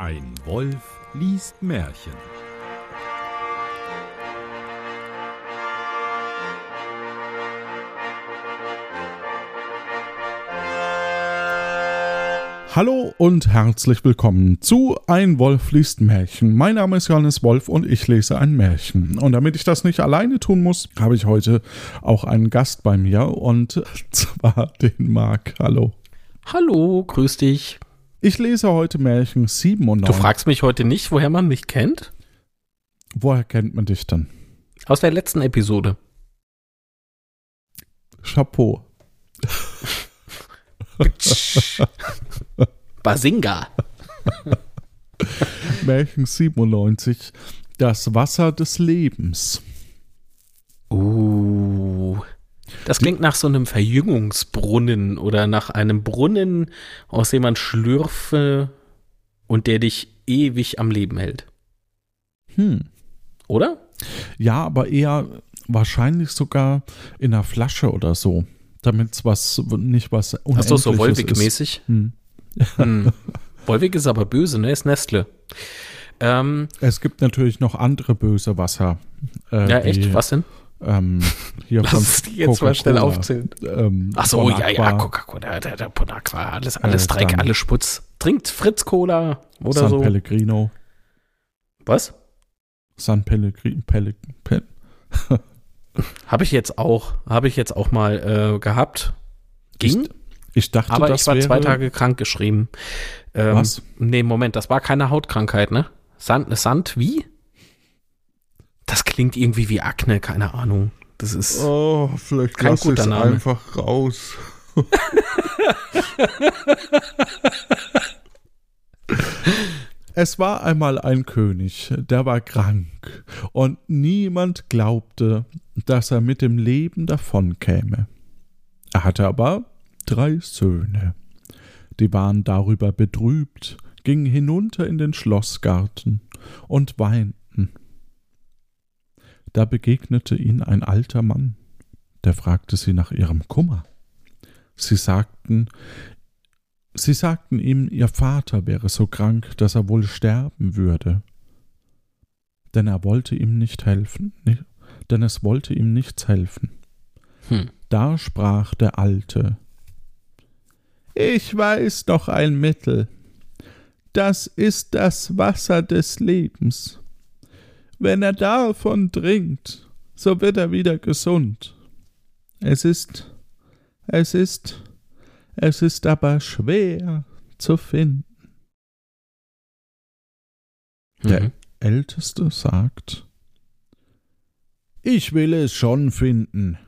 Ein Wolf liest Märchen. Hallo und herzlich willkommen zu Ein Wolf liest Märchen. Mein Name ist Johannes Wolf und ich lese ein Märchen. Und damit ich das nicht alleine tun muss, habe ich heute auch einen Gast bei mir und zwar den Marc. Hallo. Hallo, grüß dich. Ich lese heute Märchen 7 und 9. Du fragst mich heute nicht, woher man mich kennt? Woher kennt man dich denn? Aus der letzten Episode. Chapeau. Basinga. Märchen 97. Das Wasser des Lebens. Uh. Das klingt nach so einem Verjüngungsbrunnen oder nach einem Brunnen, aus dem man schlürfe und der dich ewig am Leben hält. Hm. Oder? Ja, aber eher wahrscheinlich sogar in einer Flasche oder so. Damit es was, nicht was Hast du so Unendliches ist. Wolwig-mäßig? Hm. Hm. Wolwig ist aber böse, ne? Ist Nestle. Ähm, Es gibt natürlich noch andere böse Wasser. äh, ja, echt? Was denn? Ähm, hier Lass die jetzt mal schnell aufzählen. Ähm, Ach so, ja, ja, Coca-Cola, der, der Bon Aqua, alles, alles Äh, Dreck, alles Sputz. Trinkt Fritz Cola oder San so. Pellegrino. Was? San Pellegrino. Pelle, Pe Habe ich jetzt auch, habe ich jetzt auch mal äh, gehabt. Ging, ich dachte, aber das ich war wäre, zwei Tage krank geschrieben. Ähm, Was? Nee, Moment, das war keine Hautkrankheit, ne? Sand, Sand wie? Das klingt irgendwie wie Akne, keine Ahnung. Das ist. Oh, vielleicht Kein lass guter Name. einfach raus. Es war einmal ein König, der war krank, und niemand glaubte, dass er mit dem Leben davonkäme. Er hatte aber drei Söhne. Die waren darüber betrübt, gingen hinunter in den Schlossgarten und weinten. Da begegnete ihnen ein alter Mann, der fragte sie nach ihrem Kummer. Sie sagten, sie sagten ihm, ihr Vater wäre so krank, dass er wohl sterben würde. Denn er wollte ihm nicht helfen, denn es wollte ihm nichts helfen. Hm. Da sprach der Alte Ich weiß noch ein Mittel. Das ist das Wasser des Lebens. Wenn er davon trinkt, so wird er wieder gesund. Es ist, es ist, es ist aber schwer zu finden. Der Mhm. Älteste sagt Ich will es schon finden,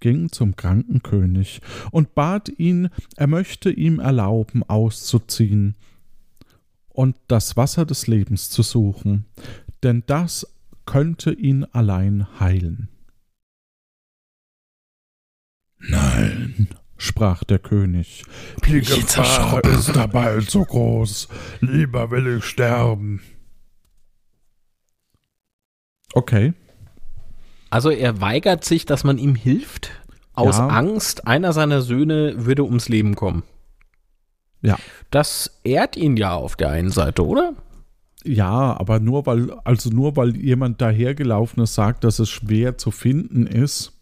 ging zum kranken König und bat ihn, er möchte ihm erlauben, auszuziehen und das Wasser des Lebens zu suchen, denn das könnte ihn allein heilen. Nein, sprach der König, die Gefahr ist dabei so groß, lieber will ich sterben. Okay, Also er weigert sich, dass man ihm hilft, aus Ja. Angst, einer seiner Söhne würde ums Leben kommen. Ja. Das ehrt ihn ja auf der einen Seite, oder? Ja, aber nur weil, also nur weil jemand dahergelaufen ist, sagt, dass es schwer zu finden ist,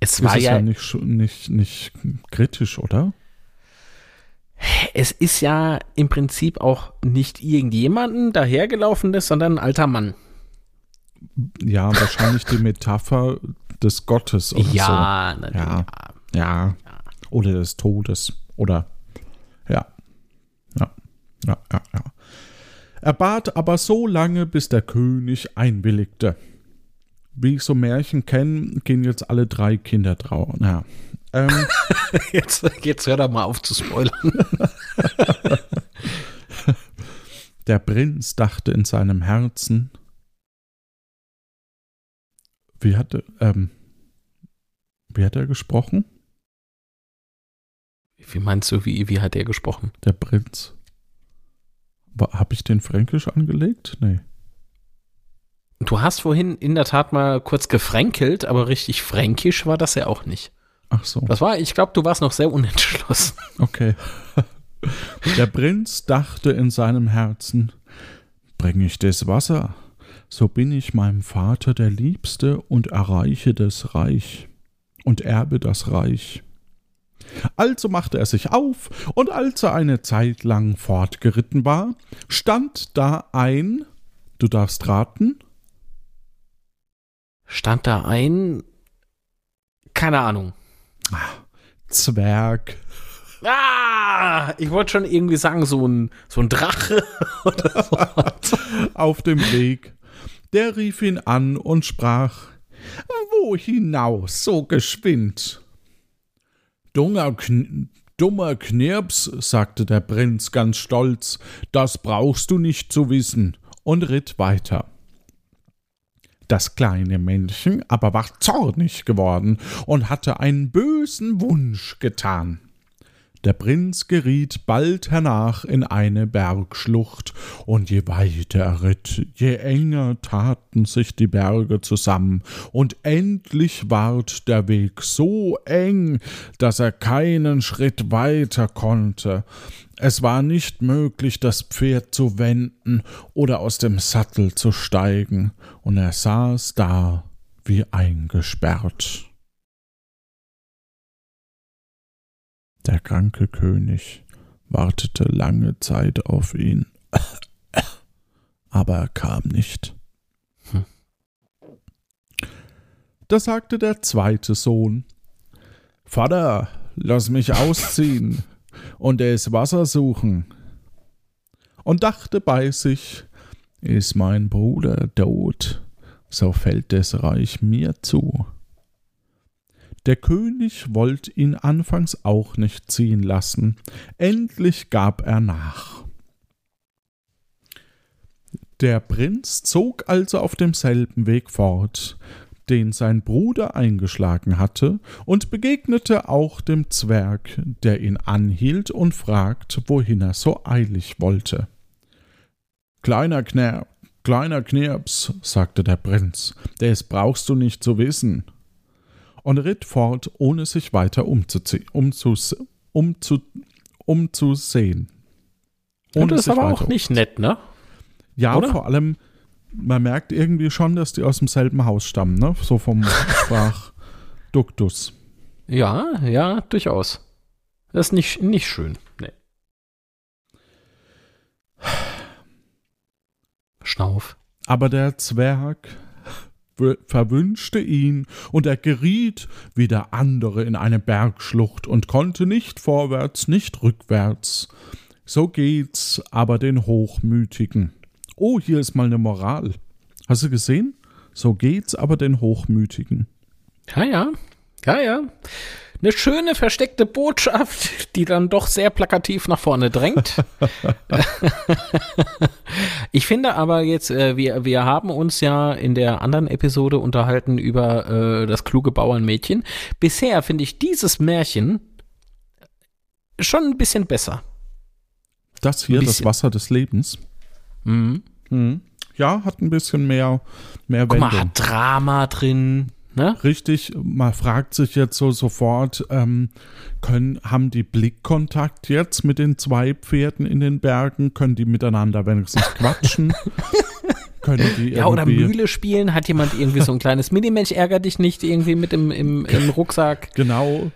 Es ist war es ja, ja, nicht, nicht, nicht kritisch, oder? es ist ja im Prinzip auch nicht irgendjemanden dahergelaufenes, sondern ein alter Mann. Ja, wahrscheinlich die Metapher des Gottes oder ja, natürlich. Ja. so. Ja. Oder des Todes. Oder ja. Ja. Ja, ja, ja. Er bat aber so lange, bis der König einwilligte. Wie ich so Märchen kenne, gehen jetzt alle drei Kinder trauern. Ja. Ähm, Jetzt, jetzt hör doch mal auf zu spoilern. Der Prinz dachte in seinem Herzen, wie hatte, ähm, wie hat er gesprochen? Wie meinst du, wie, wie hat er gesprochen? Der Prinz. Habe ich den Fränkisch angelegt? Nee. Du hast vorhin in der Tat mal kurz gefränkelt, aber richtig fränkisch war das ja auch nicht. Ach so. Das war, ich glaube, du warst noch sehr unentschlossen. Okay. Der Prinz dachte in seinem Herzen, bring ich das Wasser, so bin ich meinem Vater der Liebste und erreiche das Reich und erbe das Reich. Also machte er sich auf, und als er eine Zeit lang fortgeritten war, stand da ein, du darfst raten, Stand da ein, keine Ahnung. Zwerg. Ah, ich wollte schon irgendwie sagen, so ein, so ein Drache oder so. auf dem Weg. Der rief ihn an und sprach, Wo hinaus so geschwind? Dummer, Kn dummer Knirps, sagte der Prinz ganz stolz, das brauchst du nicht zu wissen, und ritt weiter. Das kleine Männchen aber war zornig geworden und hatte einen bösen Wunsch getan. Der Prinz geriet bald hernach in eine Bergschlucht, und je weiter er ritt, je enger taten sich die Berge zusammen, und endlich ward der Weg so eng, dass er keinen Schritt weiter konnte. Es war nicht möglich, das Pferd zu wenden oder aus dem Sattel zu steigen, und er saß da wie eingesperrt. Der kranke König wartete lange Zeit auf ihn, aber er kam nicht. Da sagte der zweite Sohn Vater, lass mich ausziehen und es Wasser suchen. Und dachte bei sich, ist mein Bruder tot, so fällt das Reich mir zu. Der König wollte ihn anfangs auch nicht ziehen lassen, endlich gab er nach. Der Prinz zog also auf demselben Weg fort, den sein Bruder eingeschlagen hatte, und begegnete auch dem Zwerg, der ihn anhielt und fragt, wohin er so eilig wollte. Kleiner Knirp, kleiner Knirps, sagte der Prinz, des brauchst du nicht zu wissen und ritt fort, ohne sich weiter umzuziehen, umzus, umzu, umzusehen. Ohne und das ist aber auch nicht nett, ne? Ja, Oder? vor allem, man merkt irgendwie schon, dass die aus demselben Haus stammen, ne? So vom Sprachduktus. Ja, ja, durchaus. Das ist nicht, nicht schön. Nee. Schnauf. Aber der Zwerg verwünschte ihn, und er geriet wie der andere in eine Bergschlucht und konnte nicht vorwärts, nicht rückwärts. So geht's aber den Hochmütigen. Oh, hier ist mal eine Moral. Hast du gesehen? So geht's aber den Hochmütigen. Ja, ja. Ja, ja eine schöne versteckte Botschaft, die dann doch sehr plakativ nach vorne drängt. ich finde aber jetzt, äh, wir, wir haben uns ja in der anderen Episode unterhalten über äh, das kluge Bauernmädchen. Bisher finde ich dieses Märchen schon ein bisschen besser. Das hier, das Wasser des Lebens. Mhm. Mhm. Ja, hat ein bisschen mehr, mehr Wendung. Guck mal, hat Drama drin. Ne? Richtig, man fragt sich jetzt so sofort, ähm, können, haben die Blickkontakt jetzt mit den zwei Pferden in den Bergen? Können die miteinander wenigstens quatschen? können die ja, oder Mühle spielen? Hat jemand irgendwie so ein kleines Minimensch, ärger dich nicht irgendwie mit im, im, im Rucksack? Genau.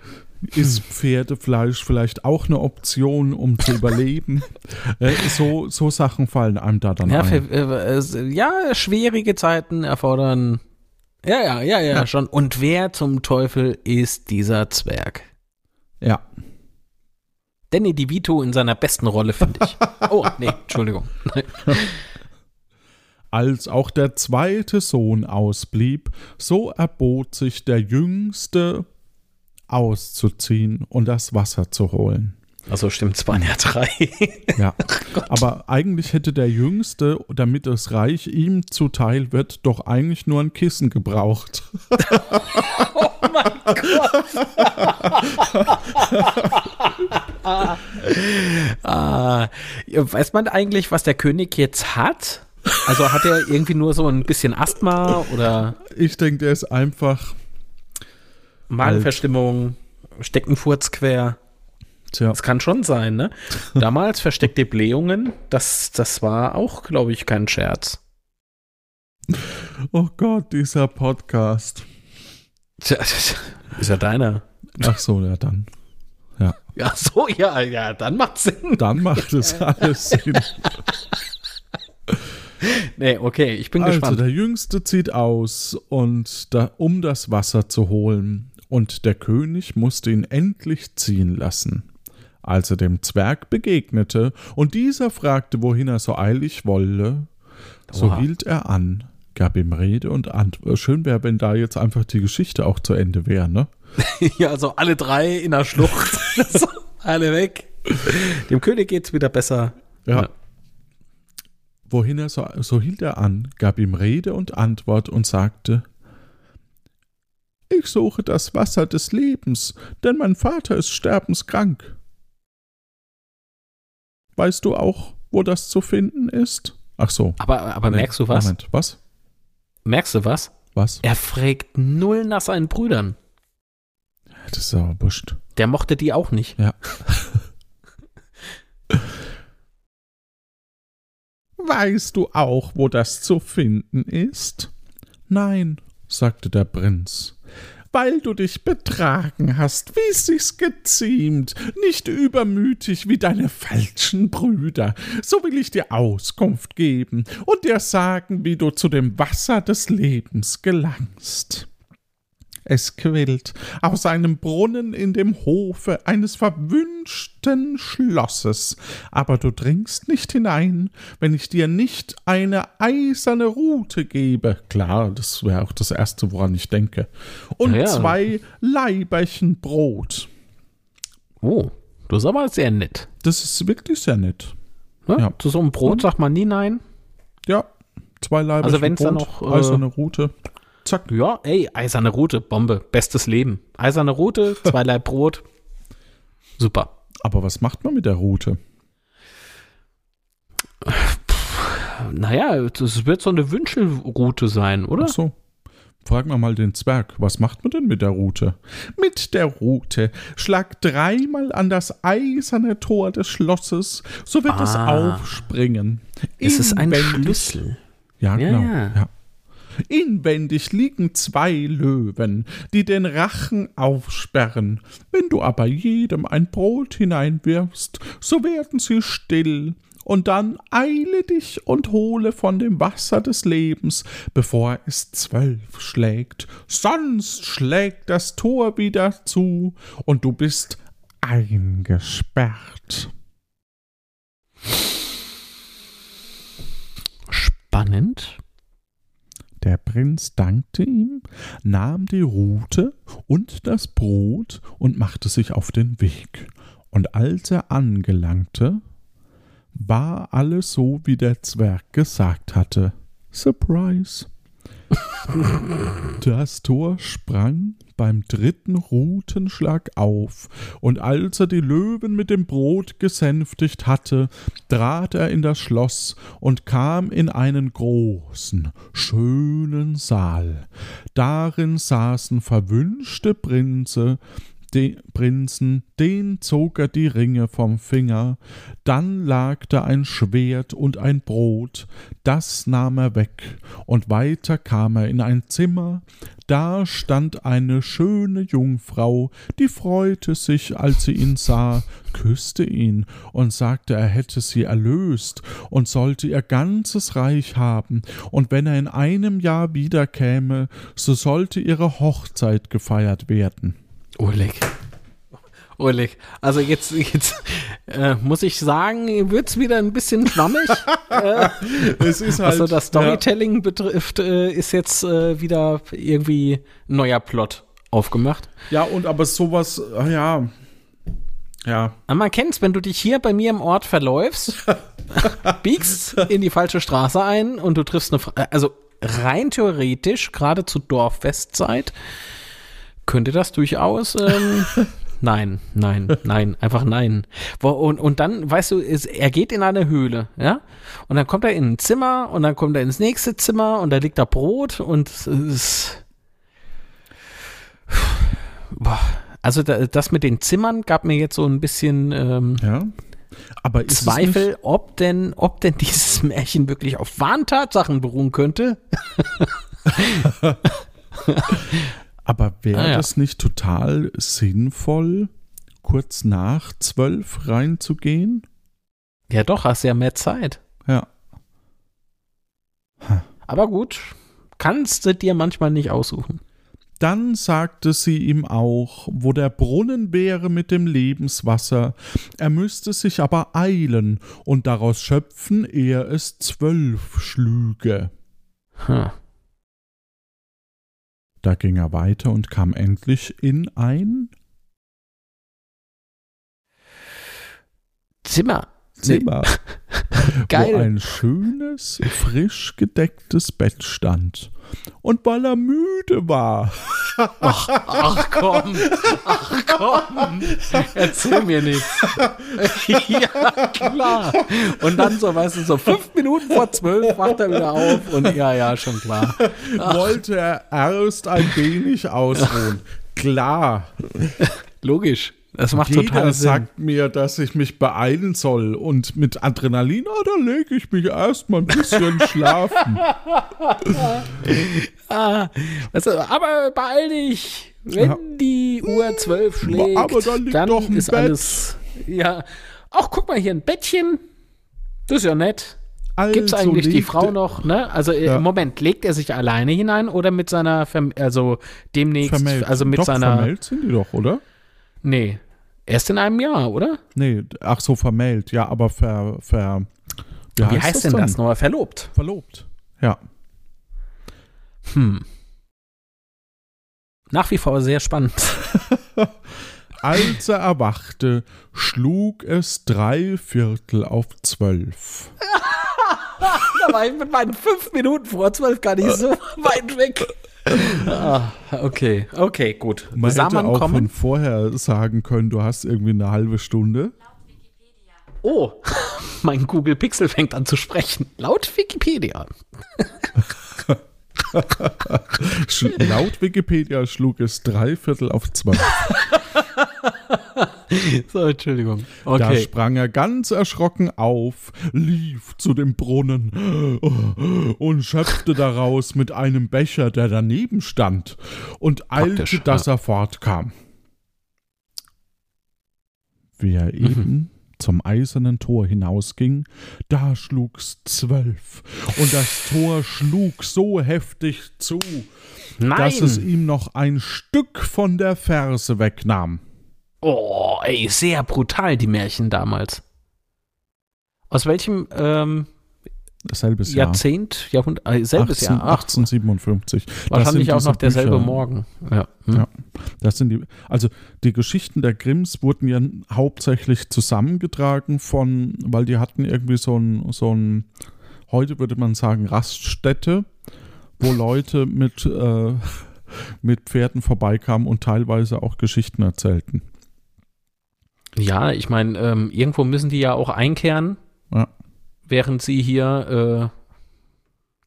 Ist Pferdefleisch vielleicht auch eine Option, um zu überleben? äh, so, so Sachen fallen einem da dann ja, ein. Für, äh, ja, schwierige Zeiten erfordern ja, ja, ja, ja, ja, schon. Und wer zum Teufel ist dieser Zwerg? Ja. Danny DeVito in seiner besten Rolle, finde ich. Oh, nee, Entschuldigung. Als auch der zweite Sohn ausblieb, so erbot sich der Jüngste auszuziehen und das Wasser zu holen. Also stimmt, es waren ja drei. ja, oh aber eigentlich hätte der Jüngste, damit das Reich ihm zuteil wird, doch eigentlich nur ein Kissen gebraucht. oh mein Gott. ah, weiß man eigentlich, was der König jetzt hat? Also hat er irgendwie nur so ein bisschen Asthma oder? Ich denke, der ist einfach Magenverstimmung, Steckenfurz quer. Tja. Das kann schon sein, ne? Damals versteckte Blähungen, das, das war auch, glaube ich, kein Scherz. Oh Gott, dieser Podcast. Tja, ist ja deiner. Ach so, ja dann. Ja, so, ja, ja, dann macht Sinn. Dann macht es alles Sinn. Nee, okay, ich bin Also gespannt. der Jüngste zieht aus, und da, um das Wasser zu holen, und der König musste ihn endlich ziehen lassen. Als er dem Zwerg begegnete, und dieser fragte, wohin er so eilig wolle, so Oha. hielt er an, gab ihm Rede und Antwort. Schön wäre, wenn da jetzt einfach die Geschichte auch zu Ende wäre, ne? Ja, also alle drei in der Schlucht. alle weg. Dem König geht's wieder besser. Ja. Ja. Wohin er so, so hielt er an, gab ihm Rede und Antwort und sagte, ich suche das Wasser des Lebens, denn mein Vater ist sterbenskrank. Weißt du auch, wo das zu finden ist? Ach so. Aber, aber Nee, merkst du was? Moment, was? Merkst du was? Was? Er fragt null nach seinen Brüdern. Das ist aber wurscht. Der mochte die auch nicht. Ja. Weißt du auch, wo das zu finden ist? Nein, sagte der Prinz. Weil du dich betragen hast, wie es sich geziemt, nicht übermütig wie deine falschen Brüder, so will ich dir Auskunft geben und dir sagen, wie du zu dem Wasser des Lebens gelangst. Es quillt aus einem Brunnen in dem Hofe eines verwünschten Schlosses, aber du dringst nicht hinein, wenn ich dir nicht eine eiserne Rute gebe. Klar, das wäre auch das Erste, woran ich denke. Und Ja, zwei Leiberchen Brot. Oh, das ist aber sehr nett. Das ist wirklich sehr nett. Ne? Ja. Zu so einem Brot sagt man nie nein. Ja, zwei Leiberchen Also wenn's Brot, dann noch, äh, eiserne Rute. Zack. Ja, ey, eiserne Route, Bombe, bestes Leben. Eiserne Route, zwei Brot. Super. Aber was macht man mit der Rute? Naja, das wird so eine Wünschelroute sein, oder? Ach so. Fragen wir mal den Zwerg, was macht man denn mit der Rute? Mit der Rute schlag dreimal an das eiserne Tor des Schlosses, so wird es Ah. aufspringen. Es ist ein Schlüssel. Ja, Ja, genau. ja. Ja. Inwendig liegen zwei Löwen, die den Rachen aufsperren. Wenn du aber jedem ein Brot hineinwirfst, so werden sie still. Und dann eile dich und hole von dem Wasser des Lebens, bevor es zwölf schlägt. Sonst schlägt das Tor wieder zu und du bist eingesperrt. Spannend. Der Prinz dankte ihm, nahm die Rute und das Brot und machte sich auf den Weg. Und als er angelangte, war alles so, wie der Zwerg gesagt hatte. Surprise! Das Tor sprang beim dritten Rutenschlag auf, und als er die Löwen mit dem Brot gesänftigt hatte, trat er in das Schloss und kam in einen großen, schönen Saal. Darin saßen verwünschte Prinze, de Prinzen, den zog er die Ringe vom Finger, dann lag da ein Schwert und ein Brot, das nahm er weg, und weiter kam er in ein Zimmer, da stand eine schöne Jungfrau, die freute sich, als sie ihn sah, küsste ihn und sagte, er hätte sie erlöst und sollte ihr ganzes Reich haben, und wenn er in einem Jahr wiederkäme, so sollte ihre Hochzeit gefeiert werden. Oleg. Oleg. Also jetzt, jetzt äh, muss ich sagen, wird's wieder ein bisschen schwammig. äh, Es ist halt, was so das Storytelling betrifft, äh, ist jetzt äh, wieder irgendwie ein neuer Plot aufgemacht. Ja, und aber sowas, ah, ja. Ja. Aber man kennt's, wenn du dich hier bei mir im Ort verläufst, biegst in die falsche Straße ein und du triffst eine, Fra also rein theoretisch, gerade zu Dorffestzeit, könnte das durchaus, ähm, nein, nein, nein, einfach nein. Und, und dann, weißt du, ist, er geht in eine Höhle, ja, und dann kommt er in ein Zimmer und dann kommt er ins nächste Zimmer und da liegt da Brot und es ist, boah, Also da, das mit den Zimmern gab mir jetzt so ein bisschen ähm, Ja. Aber Zweifel, ob denn, ob denn dieses Märchen wirklich auf wahren Tatsachen beruhen könnte. aber wäre Ah, ja. das nicht total sinnvoll, kurz nach zwölf reinzugehen? Ja, doch, hast ja mehr Zeit. Ja. Aber gut, kannst du dir manchmal nicht aussuchen. Dann sagte sie ihm auch, wo der Brunnen wäre mit dem Lebenswasser, er müsste sich aber eilen und daraus schöpfen, ehe es zwölf schlüge. Hm. Da ging er weiter und kam endlich in ein Zimmer. Zimmer, Geil. wo ein schönes, frisch gedecktes Bett stand. Und weil er müde war, Ach, ach komm, ach komm, erzähl mir nichts. ja, klar. Und dann so, weißt du, so fünf Minuten vor zwölf wacht er wieder auf und ja, ja, schon klar. wollte er erst ein wenig ausruhen. Klar, Logisch. Das macht jeder total Sinn. sagt mir, dass ich mich beeilen soll. Und mit Adrenalin, ah, da lege ich mich erst mal ein bisschen schlafen. Ah, du, aber beeil dich. Wenn Ja. die Uhr zwölf schlägt, Aber da liegt dann doch ein ist Bett. alles. Ja. Ach, guck mal hier ein Bettchen. Das ist ja nett. Gibt's Also eigentlich die Frau noch, ne? Also äh, Ja. Moment, legt er sich alleine hinein oder mit seiner Verm also demnächst Vermählt. also mit doch, seiner vermählt sind die doch, oder? Nee. Erst in einem Jahr, oder? Nee, ach so, vermählt. Ja, aber ver, ver Wie heißt, denn dann? das nochmal? Verlobt. Verlobt. Ja. Hm. Nach wie vor sehr spannend. Als er erwachte, schlug es drei Viertel auf zwölf. da war ich mit meinen fünf Minuten vor zwölf gar nicht so weit weg. Ah, okay, okay, gut. Man hätte auch kommen? von vorher sagen können, du hast irgendwie eine halbe Stunde. Oh, mein Google Pixel fängt an zu sprechen. Laut Wikipedia. Laut Wikipedia schlug es drei Viertel auf zwölf. So, Entschuldigung. Da Okay. sprang er ganz erschrocken auf, lief zu dem Brunnen und schöpfte daraus mit einem Becher, der daneben stand, und eilte, Praktisch, dass er fortkam. Wie er Mhm. eben zum eisernen Tor hinausging, da schlug's zwölf, und das Tor schlug so heftig zu, Nein. dass es ihm noch ein Stück von der Ferse wegnahm. Oh, ey, sehr brutal, die Märchen damals. Aus welchem ähm, Selbes Jahr. Jahrzehnt, Jahrhundert, äh, selbes 18, Jahr? Ach, 1857. Das wahrscheinlich auch noch derselbe Bücher. Morgen. Ja. Hm. Ja. Das sind die, also die Geschichten der Grimms wurden ja hauptsächlich zusammengetragen von, weil die hatten irgendwie so ein, so ein, heute würde man sagen, Raststätte, wo Leute mit, äh, mit Pferden vorbeikamen und teilweise auch Geschichten erzählten. Ja, ich meine, ähm, irgendwo müssen die ja auch einkehren, Ja. während sie hier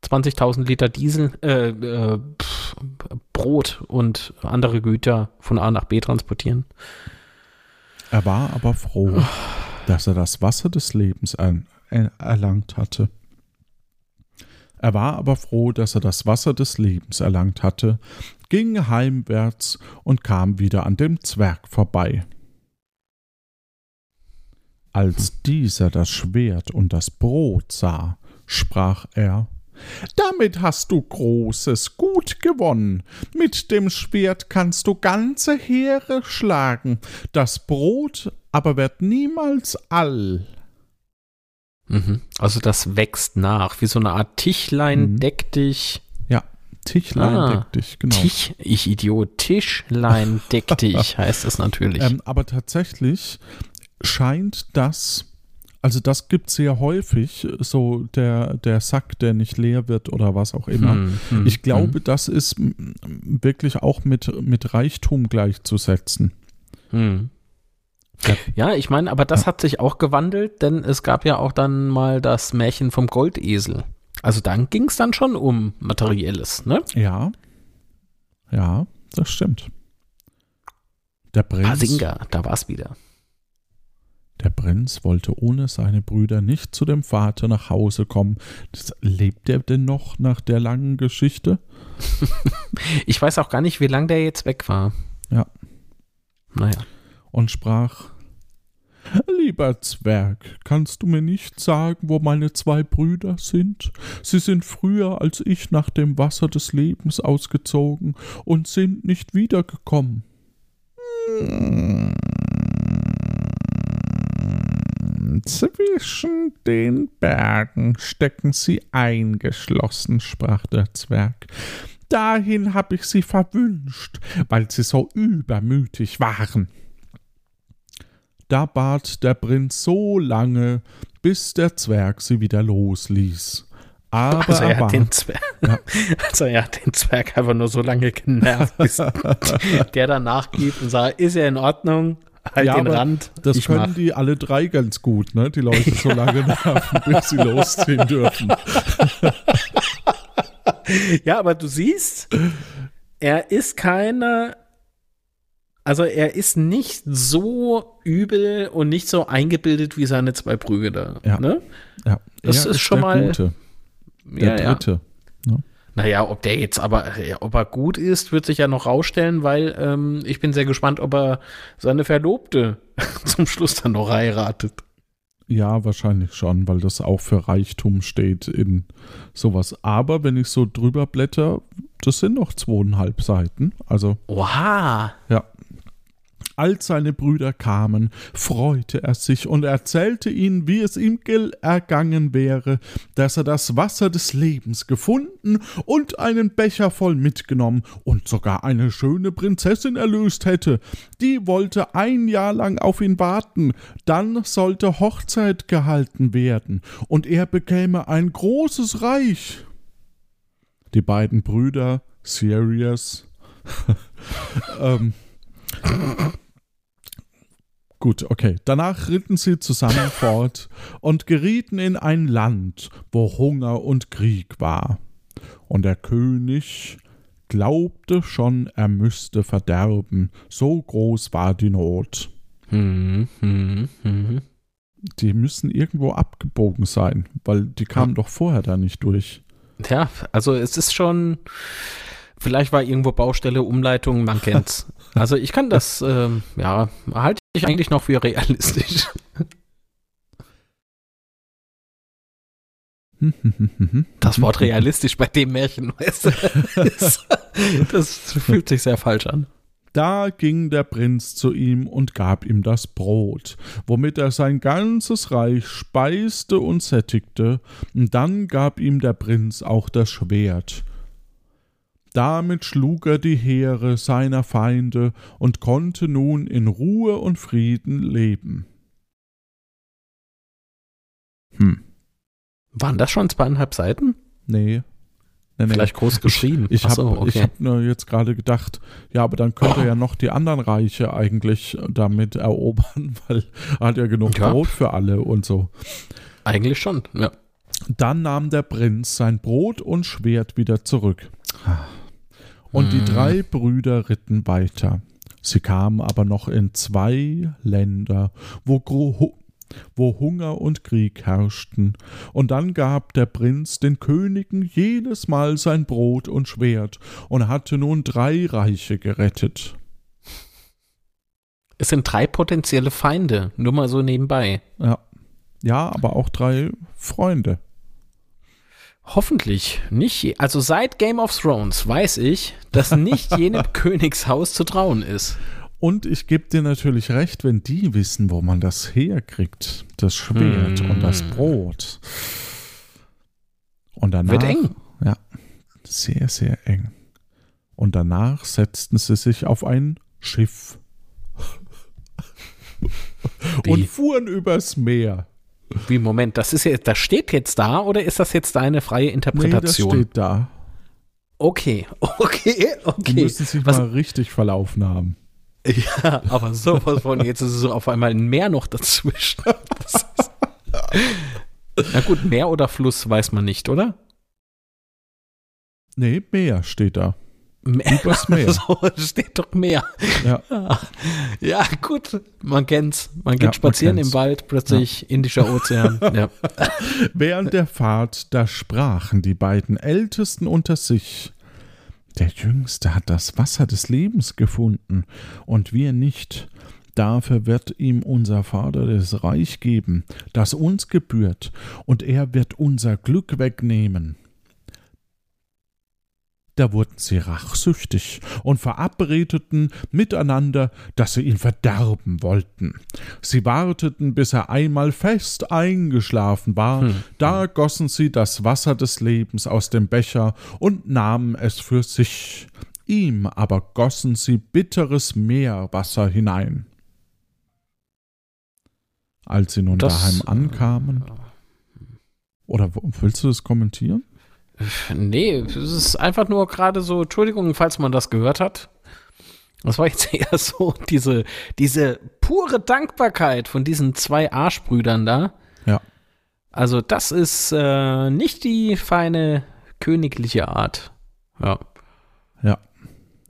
äh, 20.000 Liter Diesel, äh, äh, pff, Brot und andere Güter von A nach B transportieren. Er war aber froh, dass er das Wasser des Lebens ein, er, erlangt hatte. Er war aber froh, dass er das Wasser des Lebens erlangt hatte, ging heimwärts und kam wieder an dem Zwerg vorbei. Als dieser das Schwert und das Brot sah, sprach er Damit hast du großes Gut gewonnen. Mit dem Schwert kannst du ganze Heere schlagen. Das Brot aber wird niemals all. Mhm. Also das wächst nach, wie so eine Art Tischlein Mhm. deck dich. Ja, Tischlein Ah, deck dich, genau. Tisch, ich Idiot, Tischlein deck dich heißt es natürlich. Ähm, aber tatsächlich scheint das, also das gibt es sehr häufig, so der, der Sack, der nicht leer wird oder was auch immer. Hm, hm, Ich glaube, das ist wirklich auch mit, mit Reichtum gleichzusetzen. Hm. Ja. Ja, ich meine, aber das hat sich auch gewandelt, denn es gab ja auch dann mal das Märchen vom Goldesel. Also dann ging es dann schon um Materielles, ne? Ja. Ja, das stimmt. Der Prinz, Basinga, da war's wieder. Der Prinz wollte ohne seine Brüder nicht zu dem Vater nach Hause kommen. Das, lebt er denn noch nach der langen Geschichte? Ich weiß auch gar nicht, wie lange der jetzt weg war. Ja. Naja. und sprach Lieber Zwerg, kannst du mir nicht sagen, wo meine zwei Brüder sind? Sie sind früher als ich nach dem Wasser des Lebens ausgezogen und sind nicht wiedergekommen. Zwischen den Bergen stecken sie eingeschlossen, sprach der Zwerg. Dahin hab ich sie verwünscht, weil sie so übermütig waren. Da bat der Prinz so lange, bis der Zwerg sie wieder losließ. Aber Also er hat den Zwerg, Ja. also er hat den Zwerg einfach nur so lange genervt, bis der danach gibt und sagt, ist er in Ordnung? Halt Ja, den aber Rand. das ich können mach. die alle drei ganz gut, ne? Die Leute so lange nerven, bis sie losziehen dürfen. Ja, aber du siehst, er ist keine, also er ist nicht so übel und nicht so eingebildet wie seine zwei Brüder. Ja. Ne? Ja, Das er ist schon der mal- Gute, der Ja, ja. Dritte. Naja, ob der jetzt aber, ja, ob er gut ist, wird sich ja noch rausstellen, weil ähm, ich bin sehr gespannt, ob er seine Verlobte zum Schluss dann noch heiratet. Ja, wahrscheinlich schon, weil das auch für Reichtum steht in sowas. Aber wenn ich so drüber blätter, das sind noch zweieinhalb Seiten. Also Oha. Ja. Als seine Brüder kamen, freute er sich und erzählte ihnen, wie es ihm ergangen wäre, dass er das Wasser des Lebens gefunden und einen Becher voll mitgenommen und sogar eine schöne Prinzessin erlöst hätte. Die wollte ein Jahr lang auf ihn warten, dann sollte Hochzeit gehalten werden und er bekäme ein großes Reich. Die beiden Brüder, Sirius, ähm, Gut, okay. Danach ritten sie zusammen fort und gerieten in ein Land, wo Hunger und Krieg war. Und der König glaubte schon, er müsste verderben, so groß war die Not. Hm, hm, hm. Die müssen irgendwo abgebogen sein, weil die kamen doch vorher da nicht durch. Ja, also es ist schon, vielleicht war irgendwo Baustelle, Umleitung, man kennt's. Also ich kann das, ähm, ja, halte ich eigentlich noch für realistisch. Das Wort realistisch bei dem Märchen, weißt du, das fühlt sich sehr falsch an. Da ging der Prinz zu ihm und gab ihm das Brot, womit er sein ganzes Reich speiste und sättigte, dann gab ihm der Prinz auch das Schwert. Damit schlug er die Heere seiner Feinde und konnte nun in Ruhe und Frieden leben. Hm, Waren das schon zweieinhalb Seiten? nee. Nee, nee. Vielleicht groß geschrieben. Ich Ach habe ich hab nur jetzt gerade gedacht, ja, aber dann könnte er ja noch die anderen Reiche eigentlich damit erobern, weil er hat ja genug Ja. Brot für alle und so. Eigentlich schon, ja. Dann nahm der Prinz sein Brot und Schwert wieder zurück. Und die Hm. drei Brüder ritten weiter. Sie kamen aber noch in zwei Länder, wo, gro wo Hunger und Krieg herrschten. Und dann gab der Prinz den Königen jedes Mal sein Brot und Schwert und hatte nun drei Reiche gerettet. Es sind drei potenzielle Feinde, nur mal so nebenbei. Ja. Ja, aber auch drei Freunde. Hoffentlich nicht. je- Also seit Game of Thrones weiß ich, dass nicht jenem Königshaus zu trauen ist. Und ich gebe dir natürlich recht, wenn die wissen, wo man das herkriegt, das Schwert Hm. und das Brot. Und danach Wird eng. Ja, sehr, sehr eng. Und danach setzten sie sich auf ein Schiff und fuhren übers Meer. Wie, Moment, das ist jetzt, das steht jetzt da oder ist das jetzt deine freie Nee, das Interpretation? steht da. okay, okay, okay. müssen sich Was- mal richtig verlaufen haben. Ja, aber sowas von, jetzt ist es so auf einmal ein Meer noch dazwischen. Ist, na gut, Meer oder Fluss weiß man nicht, oder? Nee, Meer steht da. Übers Meer. So steht doch Meer. Ja. Ja, gut. Man kennt's. Man geht Ja, man spazieren kennt's. im Wald, plötzlich Indischer Ozean. ja. Während der Fahrt, da sprachen die beiden Ältesten unter sich. Der Jüngste hat das Wasser des Lebens gefunden, und wir nicht. Dafür wird ihm unser Vater das Reich geben, das uns gebührt, und er wird unser Glück wegnehmen. Da wurden sie rachsüchtig und verabredeten miteinander, dass sie ihn verderben wollten. Sie warteten, bis er einmal fest eingeschlafen war, Hm. da gossen sie das Wasser des Lebens aus dem Becher und nahmen es für sich. Ihm aber gossen sie bitteres Meerwasser hinein. Als sie nun Das, daheim ankamen, oder willst du das kommentieren? Nee, es ist einfach nur gerade so, Entschuldigung, falls man das gehört hat. Das war jetzt eher so diese, diese pure Dankbarkeit von diesen zwei Arschbrüdern da. Ja. Also das ist äh, nicht die feine königliche Art. Ja. Ja.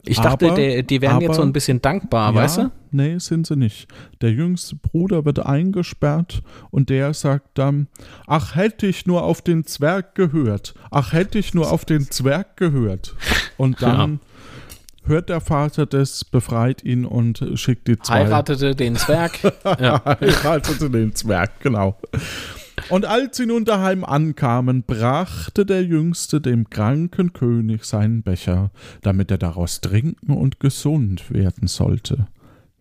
Ich dachte, Aber- der, die wären jetzt so aber- ein bisschen dankbar, ja, weißt du? Nee, sind sie nicht. Der jüngste Bruder wird eingesperrt und der sagt dann, ach hätte ich nur auf den Zwerg gehört, ach hätte ich nur auf den Zwerg gehört. Und dann hört der Vater das, befreit ihn und schickt die zwei. Heiratete den Zwerg. ja. Heiratete den Zwerg, genau. Und als sie nun daheim ankamen, brachte der Jüngste dem kranken König seinen Becher, damit er daraus trinken und gesund werden sollte.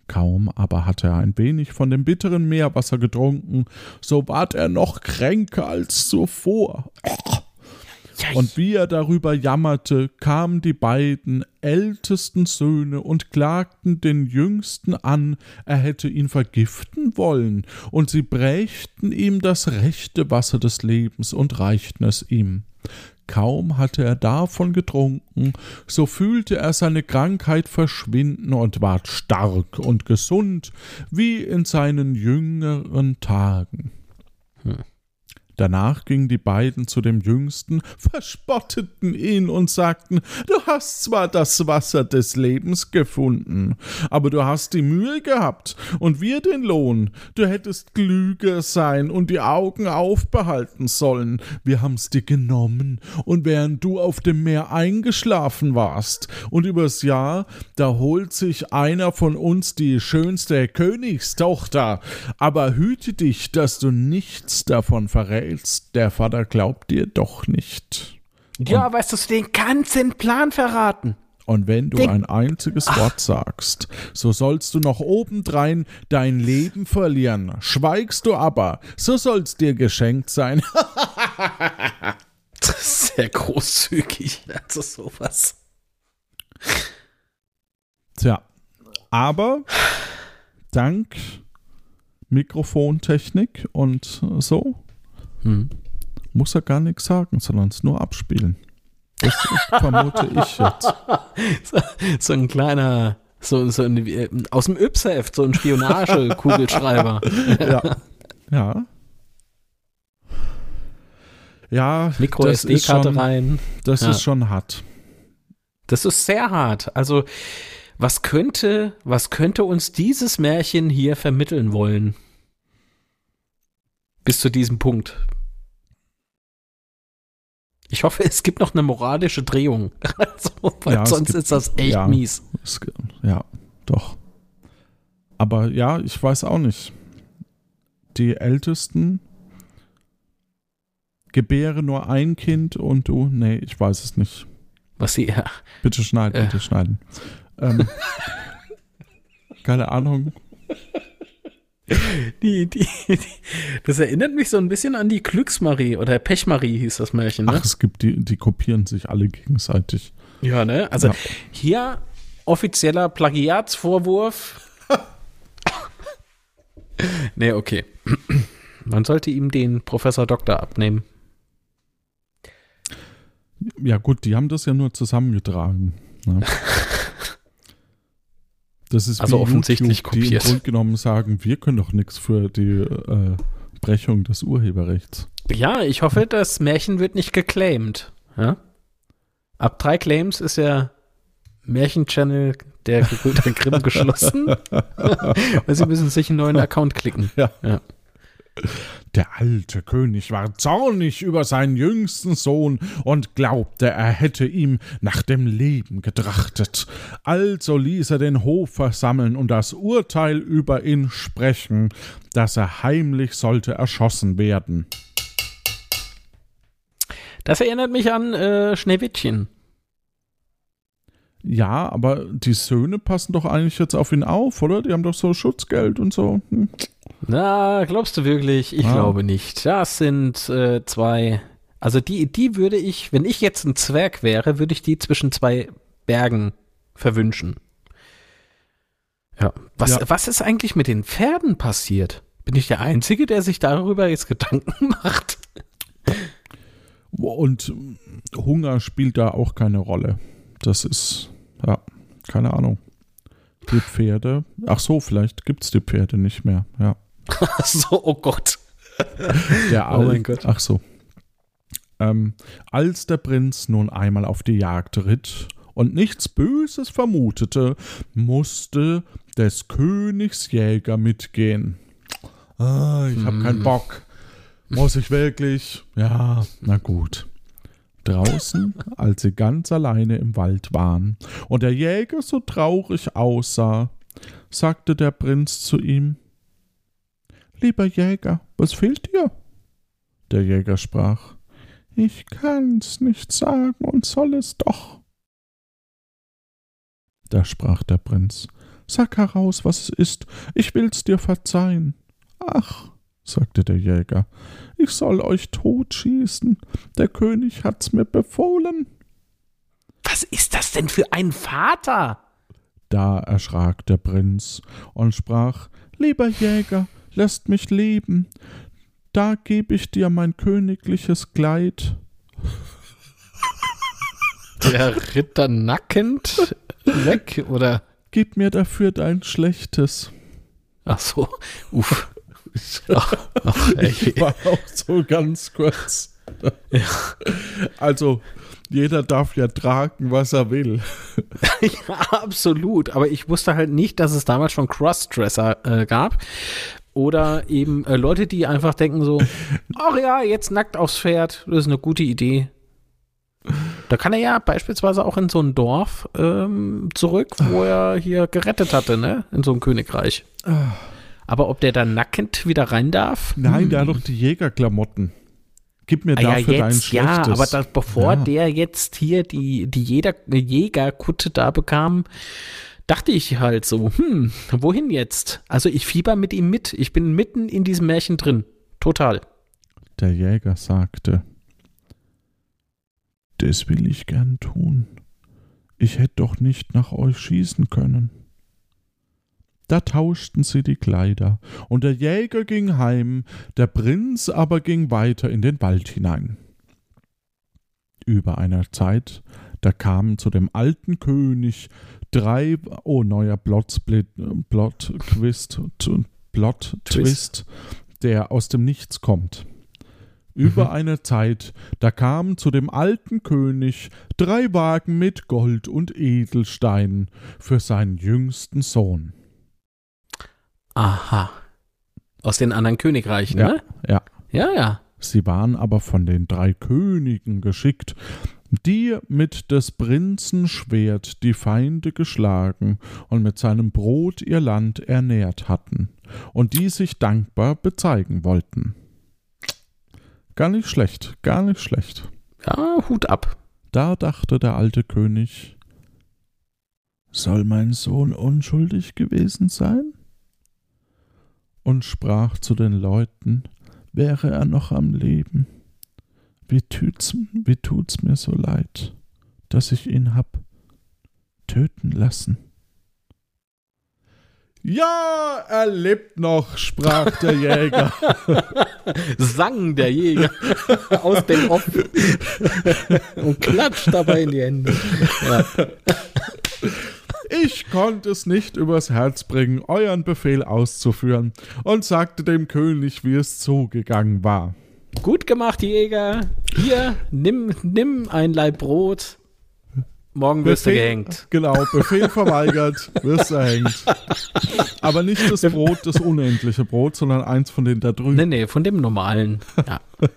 Kaum aber hatte er ein wenig von dem bitteren Meerwasser getrunken, so ward er noch kränker als zuvor. Und wie er darüber jammerte, kamen die beiden ältesten Söhne und klagten den Jüngsten an, er hätte ihn vergiften wollen, und sie brächten ihm das rechte Wasser des Lebens und reichten es ihm. Kaum hatte er davon getrunken, so fühlte er seine Krankheit verschwinden und ward stark und gesund wie in seinen jüngeren Tagen. Danach gingen die beiden zu dem Jüngsten, verspotteten ihn und sagten, du hast zwar das Wasser des Lebens gefunden, aber du hast die Mühe gehabt und wir den Lohn. Du hättest klüger sein und die Augen aufbehalten sollen. Wir haben's dir genommen und während du auf dem Meer eingeschlafen warst und übers Jahr, da holt sich einer von uns die schönste Königstochter. Aber hüte dich, dass du nichts davon verrätst. Der Vater glaubt dir doch nicht. ja, weißt du, den ganzen Plan verraten. Und wenn du Denk- ein einziges Wort sagst, so sollst du noch obendrein dein Leben verlieren. Schweigst du aber, so soll's dir geschenkt sein. Das ist sehr großzügig. Also sowas. Tja, aber dank Mikrofontechnik und so Hm. muss er gar nichts sagen, sondern es nur abspielen. Das vermute ich jetzt. So, so ein kleiner, so, so ein, äh, aus dem Ypsheft, so ein Spionage-Kugelschreiber. Ja. Ja. Ja, Micro-SD-Karte schon, rein. das Ja. ist schon hart. Das ist sehr hart. Also, was könnte, was könnte uns dieses Märchen hier vermitteln wollen? Bis zu diesem Punkt. Ich hoffe, es gibt noch eine moralische Drehung. Also, weil Ja, sonst gibt- ist das echt ja. mies. Es, ja, doch. Aber ja, ich weiß auch nicht. Die Ältesten gebären nur ein Kind und du, nee, ich weiß es nicht. Was sie, ja. Bitte schneiden, Äh. bitte schneiden. Ähm, keine Ahnung. Die, die, die, das erinnert mich so ein bisschen an die Glücksmarie oder Pechmarie hieß das Märchen, ne? Ach, es gibt die, die kopieren sich alle gegenseitig. Ja, ne? Also Ja. hier offizieller Plagiatsvorwurf. nee, okay. Man sollte ihm den Professor Doktor abnehmen. Ja, gut, die haben das ja nur zusammengetragen. Ne? Das ist Also wie offensichtlich YouTube, die im kopiert. Grunde genommen sagen, wir können doch nichts für die äh, Brechung des Urheberrechts. Ja, ich hoffe, das Märchen wird nicht geclaimed. Ja? Ab drei Claims ist er Märchenchannel der Gebrüder Grimm geschlossen. Weil sie müssen sich einen neuen Account klicken. Ja. Ja. Der alte König war zornig über seinen jüngsten Sohn und glaubte, er hätte ihm nach dem Leben getrachtet. Also ließ er den Hof versammeln und das Urteil über ihn sprechen, dass er heimlich sollte erschossen werden. Das erinnert mich an äh, Schneewittchen. Ja, aber die Söhne passen doch eigentlich jetzt auf ihn auf, oder? Die haben doch so Schutzgeld und so. Hm. Na, glaubst du wirklich? Ich Ah. glaube nicht. Das sind äh, zwei. Also die, die würde ich, wenn ich jetzt ein Zwerg wäre, würde ich die zwischen zwei Bergen verwünschen. Ja. Was, Ja. was ist eigentlich mit den Pferden passiert? Bin ich der Einzige, der sich darüber jetzt Gedanken macht? Und Hunger spielt da auch keine Rolle. Das ist, ja, keine Ahnung. Die Pferde, ach so, vielleicht gibt es die Pferde nicht mehr, ja. Ach so, oh Gott. Der Oh mein Gott. Ach so. Ähm, als der Prinz nun einmal auf die Jagd ritt und nichts Böses vermutete, musste des Königs Jäger mitgehen. Ah, ich habe keinen Bock. Muss ich wirklich? Ja, na gut. Draußen, als sie ganz alleine im Wald waren und der Jäger so traurig aussah, sagte der Prinz zu ihm Lieber Jäger, was fehlt dir? Der Jäger sprach Ich kann's nicht sagen und soll es doch. Da sprach der Prinz Sag heraus, was es ist, ich will's dir verzeihen. Ach, sagte der Jäger, ich soll euch totschießen, der König hat's mir befohlen. Was ist das denn für ein Vater? Da erschrak der Prinz und sprach Lieber Jäger, lässt mich leben, da geb ich dir mein königliches Kleid. Der Ritter nackend weg oder? Gib mir dafür dein Schlechtes. Ach so, uff. Ach, ach, ey. War auch so ganz kurz. Also, jeder darf ja tragen, was er will. Ja, absolut. Aber ich wusste halt nicht, dass es damals schon Crossdresser äh, gab. Oder eben äh, Leute, die einfach denken so, ach ja, jetzt nackt aufs Pferd, das ist eine gute Idee. Da kann er ja beispielsweise auch in so ein Dorf ähm, zurück, wo er hier gerettet hatte, ne? In so ein Königreich. Aber ob der dann nackend wieder rein darf? Nein, der hat doch die Jägerklamotten. Gib mir Ah, ja, dafür dein jetzt, Schlechtes. ja, aber das, bevor Ja. der jetzt hier die, die Jäger, Jägerkutte da bekam, dachte ich halt so, hm, wohin jetzt? Also ich fieber mit ihm mit. Ich bin mitten in diesem Märchen drin. Total. Der Jäger sagte, das will ich gern tun. Ich hätte doch nicht nach euch schießen können. Da tauschten sie die Kleider, und der Jäger ging heim, der Prinz aber ging weiter in den Wald hinein. Über einer Zeit, da kamen zu dem alten König drei, oh neuer Plotsplit, Plot Twist, t- Plot Twist, der aus dem Nichts kommt. Über Mhm. eine Zeit, da kamen zu dem alten König drei Wagen mit Gold und Edelsteinen für seinen jüngsten Sohn. Aha. Aus den anderen Königreichen, Ja, ne? ja. Ja, ja. Sie waren aber von den drei Königen geschickt, die mit des Prinzen Schwert die Feinde geschlagen und mit seinem Brot ihr Land ernährt hatten, und die sich dankbar bezeigen wollten. Gar nicht schlecht, gar nicht schlecht. Ja, Hut ab. Da dachte der alte König, soll mein Sohn unschuldig gewesen sein? Und sprach zu den Leuten, wäre er noch am Leben. Wie tut's, wie tut's mir so leid, dass ich ihn hab töten lassen. Ja, er lebt noch, sprach der Jäger. Sang der Jäger aus dem Off und klatscht dabei in die Hände. Ja. Ich konnte es nicht übers Herz bringen, euren Befehl auszuführen, und sagte dem König, wie es zugegangen war. Gut gemacht, Jäger. Hier, nimm, nimm ein Laib Brot. Morgen wirst du gehängt. Genau, Befehl verweigert, wirst du erhängt. Aber nicht das Brot, das unendliche Brot, sondern eins von den da drüben. Nee, nee, von dem normalen. Ja.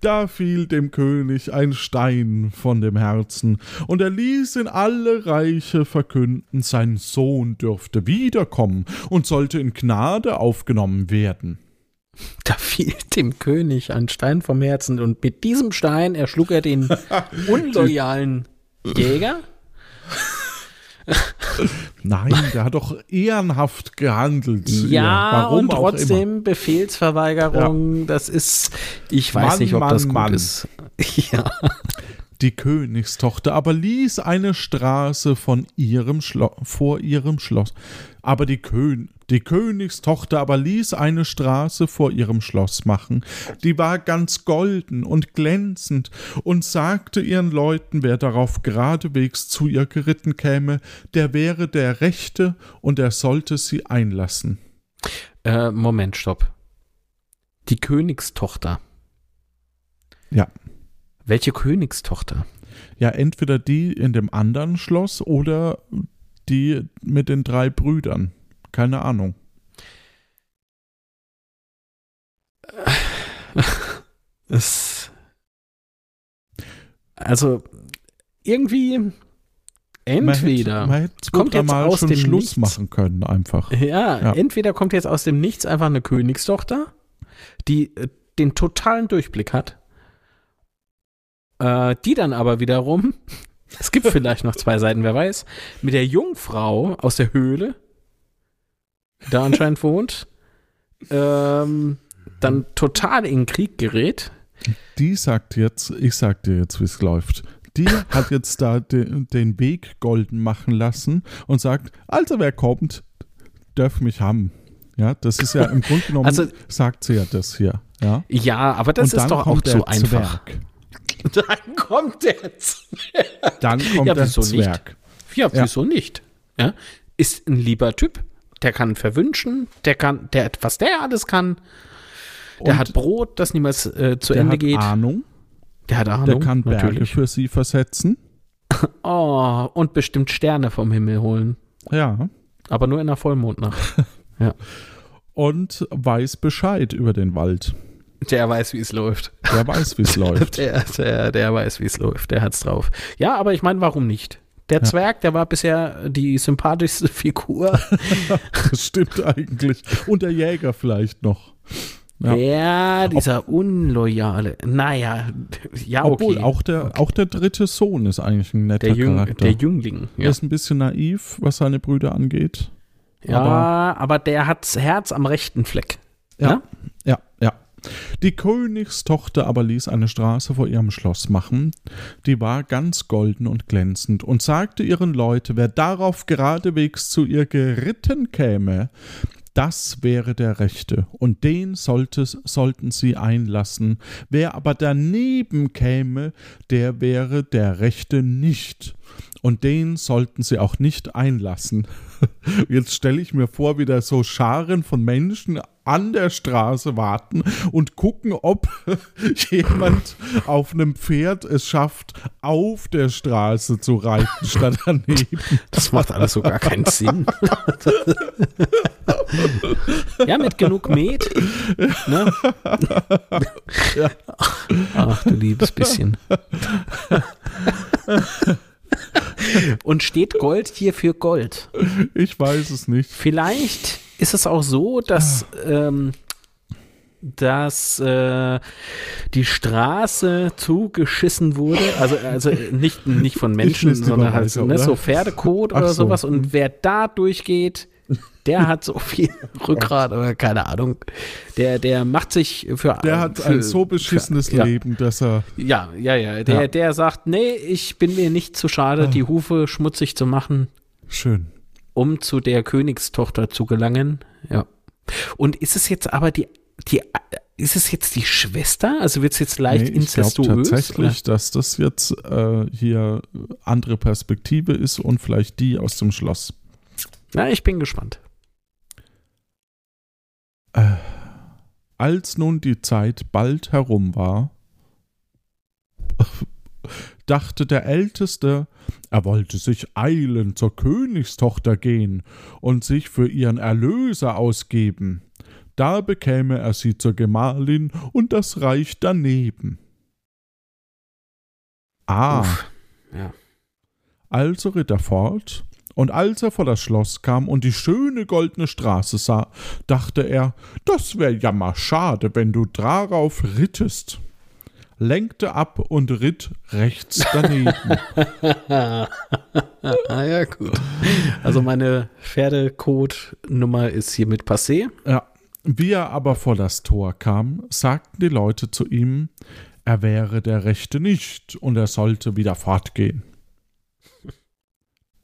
Da fiel dem König ein Stein von dem Herzen, und er ließ in alle Reiche verkünden, sein Sohn dürfte wiederkommen und sollte in Gnade aufgenommen werden. Da fiel dem König ein Stein vom Herzen und mit diesem Stein erschlug er den unloyalen Jäger? Nein, der hat doch ehrenhaft gehandelt. Ja, warum und trotzdem Befehlsverweigerung, das ist, ich weiß Mann, nicht, ob Mann, das gut Mann. ist. Ja. Die Königstochter aber ließ eine Straße von ihrem Schlo vor ihrem Schloss. Aber die, Kön die Königstochter aber ließ eine Straße vor ihrem Schloss machen. Die war ganz golden und glänzend und sagte ihren Leuten, wer darauf geradewegs zu ihr geritten käme, der wäre der Rechte und er sollte sie einlassen. Äh, Moment, stopp. Die Königstochter. Ja. Welche Königstochter? Ja, entweder die in dem anderen Schloss oder die mit den drei Brüdern. Keine Ahnung. Es, also, irgendwie, entweder. Man hätte, man hätte kommt jetzt mal aus dem Schluss Nichts. machen können, einfach. Ja, Ja. entweder kommt jetzt aus dem Nichts einfach eine Königstochter, die äh, den totalen Durchblick hat, äh, die dann aber wiederum, es gibt vielleicht noch zwei Seiten, wer weiß, mit der Jungfrau aus der Höhle, da anscheinend wohnt, ähm, dann total in den Krieg gerät. Die sagt jetzt, ich sag dir jetzt, wie es läuft. Die hat jetzt da de, den Weg golden machen lassen und sagt, also wer kommt, darf mich haben. Ja, das ist ja im Grunde genommen, Also- sagt sie ja das hier. Ja. Ja, aber das und ist doch auch so der einfach. Zwerg. Dann kommt der Zwerg. Dann kommt Ja, der wieso nicht? Zwerg. Ja, Ja. wieso nicht? Ja, ist ein lieber Typ. Der kann verwünschen, der kann, der, was der alles kann. Der Und hat Brot, das niemals äh, zu der Ende hat geht. Ahnung, der hat Ahnung. der kann Berge natürlich. für sie versetzen. Oh, und bestimmt Sterne vom Himmel holen. Ja. Aber nur in der Vollmondnacht. Und weiß Bescheid über den Wald. Der weiß, wie es läuft. Der weiß, wie es läuft. Der, der, der weiß, wie es läuft. Der hat's drauf. Ja, aber ich meine, warum nicht? Der Zwerg, der war bisher die sympathischste Figur. Das stimmt eigentlich. Und der Jäger vielleicht noch. Ja. Ja, dieser unloyale. Naja, ja, okay. Obwohl, auch der, auch der dritte Sohn ist eigentlich ein netter der, Jüng, Charakter. der Jüngling. Er Ja, ist ein bisschen naiv, was seine Brüder angeht. ja aber, der hat's Herz am rechten Fleck. Ja, ja, ja. Die Königstochter aber ließ eine Straße vor ihrem Schloss machen, die war ganz golden und glänzend, und sagte ihren Leuten, wer darauf geradewegs zu ihr geritten käme, das wäre der Rechte, und den sollte, sollten sie einlassen. Wer aber daneben käme, der wäre der Rechte nicht, und den sollten sie auch nicht einlassen. Jetzt stelle ich mir vor, wie da so Scharen von Menschen an der Straße warten und gucken, ob jemand auf einem Pferd es schafft, auf der Straße zu reiten, statt daneben. Das macht alles so gar keinen Sinn. ja, mit genug Met. Ne? Ach, du liebes bisschen. Und steht Gold hier für Gold? Ich weiß es nicht. Vielleicht ist es auch so, dass, ähm, dass äh, die Straße zugeschissen wurde. Also, also nicht, nicht von Menschen, sondern halt weiter, so, ne, oder? so Pferdekot Ach oder so. sowas. Und wer da durchgeht, der hat so viel Rückgrat oder keine Ahnung. Der, der macht sich für. Der hat für, ein so beschissenes für, ja. Leben, dass er. Ja, ja, ja. Der, Ja. der sagt, nee, ich bin mir nicht zu schade, die Hufe schmutzig zu machen Schön. Um zu der Königstochter zu gelangen. Ja. Und ist es jetzt aber die, die ist es jetzt die Schwester? Also wird es jetzt leicht Nee, ich glaube incestuös? tatsächlich, dass das jetzt äh, hier andere Perspektive ist und vielleicht die aus dem Schloss. Na, ich bin gespannt. Äh, als nun die Zeit bald herum war, dachte der Älteste, er wollte sich eilen zur Königstochter gehen und sich für ihren Erlöser ausgeben. Da bekäme er sie zur Gemahlin und das Reich daneben. Ah. Uff. Ja. Also ritt er fort, und als er vor das Schloss kam und die schöne goldene Straße sah, dachte er, das wär jammer schade, wenn du darauf rittest. Lenkte ab und ritt rechts daneben. ah ja, gut. Also meine Pferdecode-Nummer ist hiermit passé. ja. Wie er aber vor das Tor kam, sagten die Leute zu ihm, er wäre der Rechte nicht und er sollte wieder fortgehen.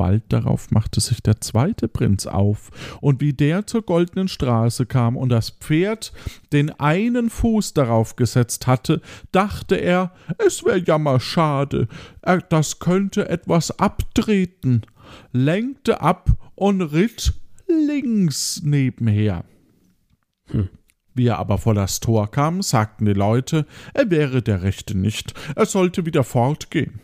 Bald darauf machte sich der zweite Prinz auf, und wie der zur goldenen Straße kam und das Pferd den einen Fuß darauf gesetzt hatte, dachte er, es wär jammer schade, er, das könnte etwas abtreten, lenkte ab und ritt links nebenher. Wie er aber vor das Tor kam, sagten die Leute, er wäre der Rechte nicht, er sollte wieder fortgehen.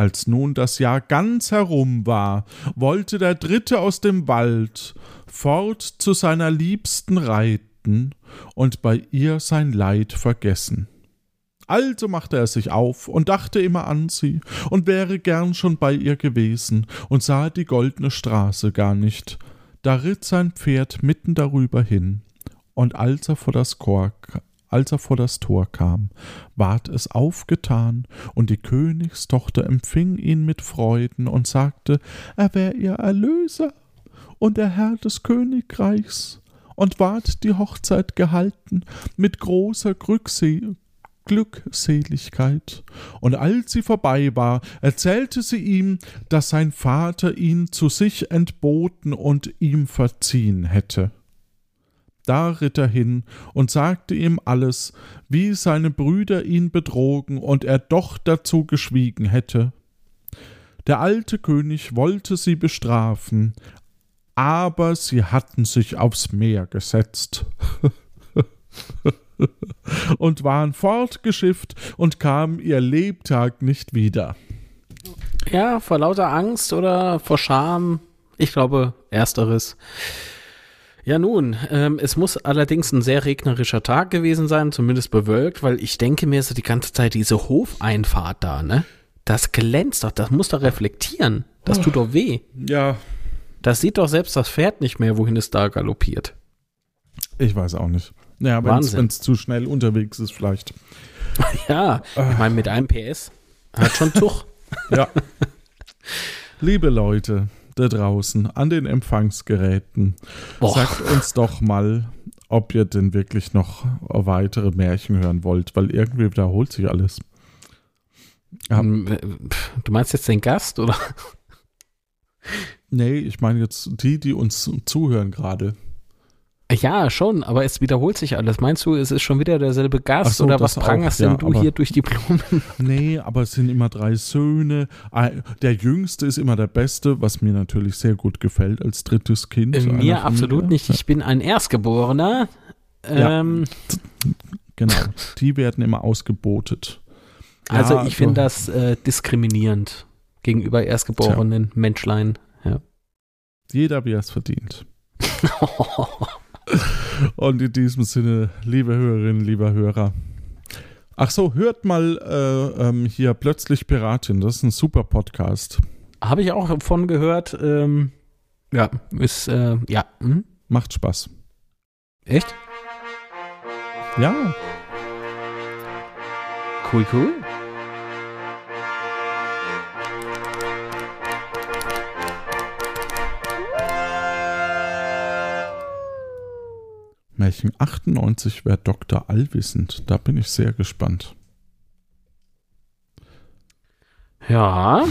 Als nun das Jahr ganz herum war, wollte der Dritte aus dem Wald fort zu seiner Liebsten reiten und bei ihr sein Leid vergessen. Also machte er sich auf und dachte immer an sie und wäre gern schon bei ihr gewesen und sah die goldene Straße gar nicht. Da ritt sein Pferd mitten darüber hin, und als er vor das Chor, als er vor das Tor kam, ward es aufgetan, und die Königstochter empfing ihn mit Freuden und sagte, er wär ihr Erlöser und der Herr des Königreichs, und ward die Hochzeit gehalten mit großer Glückse Glückseligkeit. Und als sie vorbei war, erzählte sie ihm, dass sein Vater ihn zu sich entboten und ihm verziehen hätte. Da ritt er hin und sagte ihm alles, wie seine Brüder ihn betrogen und er doch dazu geschwiegen hätte. Der alte König wollte sie bestrafen, aber sie hatten sich aufs Meer gesetzt. und waren fortgeschifft und kamen ihr Lebtag nicht wieder. Ja, vor lauter Angst oder vor Scham. Ich glaube, ersteres. Ja, nun, ähm, es muss allerdings ein sehr regnerischer Tag gewesen sein, zumindest bewölkt, weil ich denke mir so die ganze Zeit diese Hofeinfahrt da, ne? Das glänzt doch, das muss doch reflektieren. Das tut doch weh. Ja, Das sieht doch selbst das Pferd nicht mehr, wohin es da galoppiert. ich weiß auch nicht. Ja, wenn es zu schnell unterwegs ist, vielleicht. Ja, ich meine, mit einem PS hat schon Zug. Ja. Liebe Leute da draußen an den Empfangsgeräten, Boah. sagt uns doch mal, ob ihr denn wirklich noch weitere Märchen hören wollt, weil irgendwie wiederholt sich alles. Äh, pf, Du meinst jetzt den Gast oder? Nee, ich meine jetzt die, die uns zuhören gerade. Ja, schon, aber es wiederholt sich alles. Meinst du, es ist schon wieder derselbe Gast so, oder was prangerst ja, denn du aber- hier durch die Blumen? Nee, aber es sind immer drei Söhne. Der jüngste ist immer der beste, was mir natürlich sehr gut gefällt als drittes Kind. Äh, Mir absolut nicht. Ich bin ein Erstgeborener. Ja. Ähm, Genau, die werden immer ausgebotet. also Ja, ich finde das äh, diskriminierend gegenüber erstgeborenen Menschlein. Ja. Jeder, wie er es verdient. Und in diesem Sinne, liebe Hörerinnen, lieber Hörer. Ach so, hört mal äh, ähm, hier plötzlich Piratin. Das ist ein super Podcast. Habe ich auch von gehört. Ähm, ja, ist, äh, ja. Hm? Macht Spaß. Echt? Ja, Cool, cool. Märchen 98 wäre Dr. Allwissend. Da bin ich sehr gespannt. Ja.